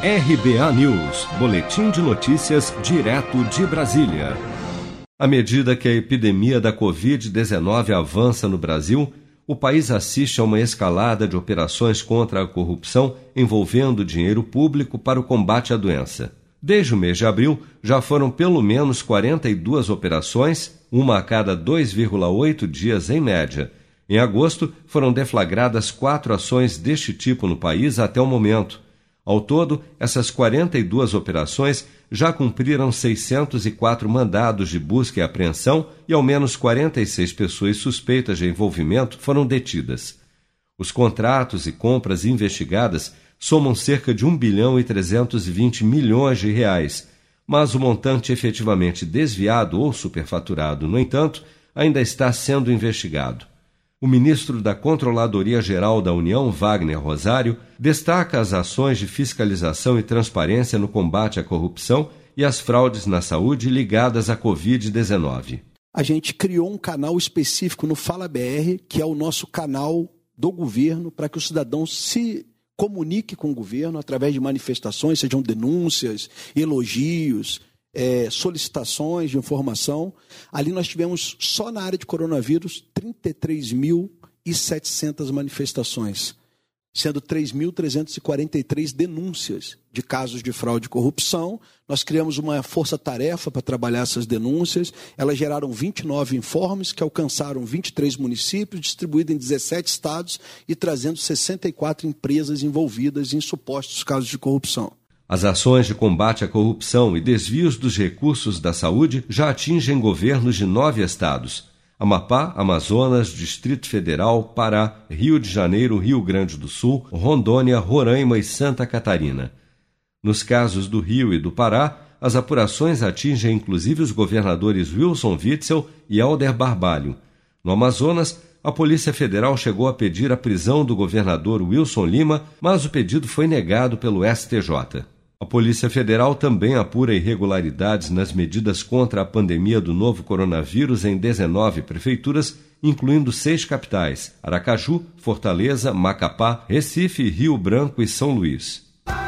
RBA News, Boletim de Notícias, direto de Brasília. À medida que a epidemia da Covid-19 avança no Brasil, o país assiste a uma escalada de operações contra a corrupção envolvendo dinheiro público para o combate à doença. Desde o mês de abril, já foram pelo menos 42 operações, uma a cada 2,8 dias em média. Em agosto, foram deflagradas quatro ações deste tipo no país até o momento ao todo, essas 42 operações já cumpriram 604 mandados de busca e apreensão e ao menos 46 pessoas suspeitas de envolvimento foram detidas. Os contratos e compras investigadas somam cerca de 1 bilhão e 320 milhões de reais, mas o montante efetivamente desviado ou superfaturado, no entanto, ainda está sendo investigado. O ministro da Controladoria Geral da União, Wagner Rosário, destaca as ações de fiscalização e transparência no combate à corrupção e às fraudes na saúde ligadas à Covid-19. A gente criou um canal específico no Fala BR, que é o nosso canal do governo, para que o cidadão se comunique com o governo através de manifestações, sejam denúncias, elogios, é, solicitações de informação. Ali nós tivemos, só na área de coronavírus, 33.700 manifestações, sendo 3.343 denúncias de casos de fraude e corrupção. Nós criamos uma força-tarefa para trabalhar essas denúncias. Elas geraram 29 informes que alcançaram 23 municípios, distribuídos em 17 estados e trazendo 64 empresas envolvidas em supostos casos de corrupção. As ações de combate à corrupção e desvios dos recursos da saúde já atingem governos de nove estados: Amapá, Amazonas, Distrito Federal, Pará, Rio de Janeiro, Rio Grande do Sul, Rondônia, Roraima e Santa Catarina. Nos casos do Rio e do Pará, as apurações atingem inclusive os governadores Wilson Witzel e Alder Barbalho. No Amazonas, a Polícia Federal chegou a pedir a prisão do governador Wilson Lima, mas o pedido foi negado pelo STJ. A Polícia Federal também apura irregularidades nas medidas contra a pandemia do novo coronavírus em 19 prefeituras, incluindo seis capitais: Aracaju, Fortaleza, Macapá, Recife, Rio Branco e São Luís.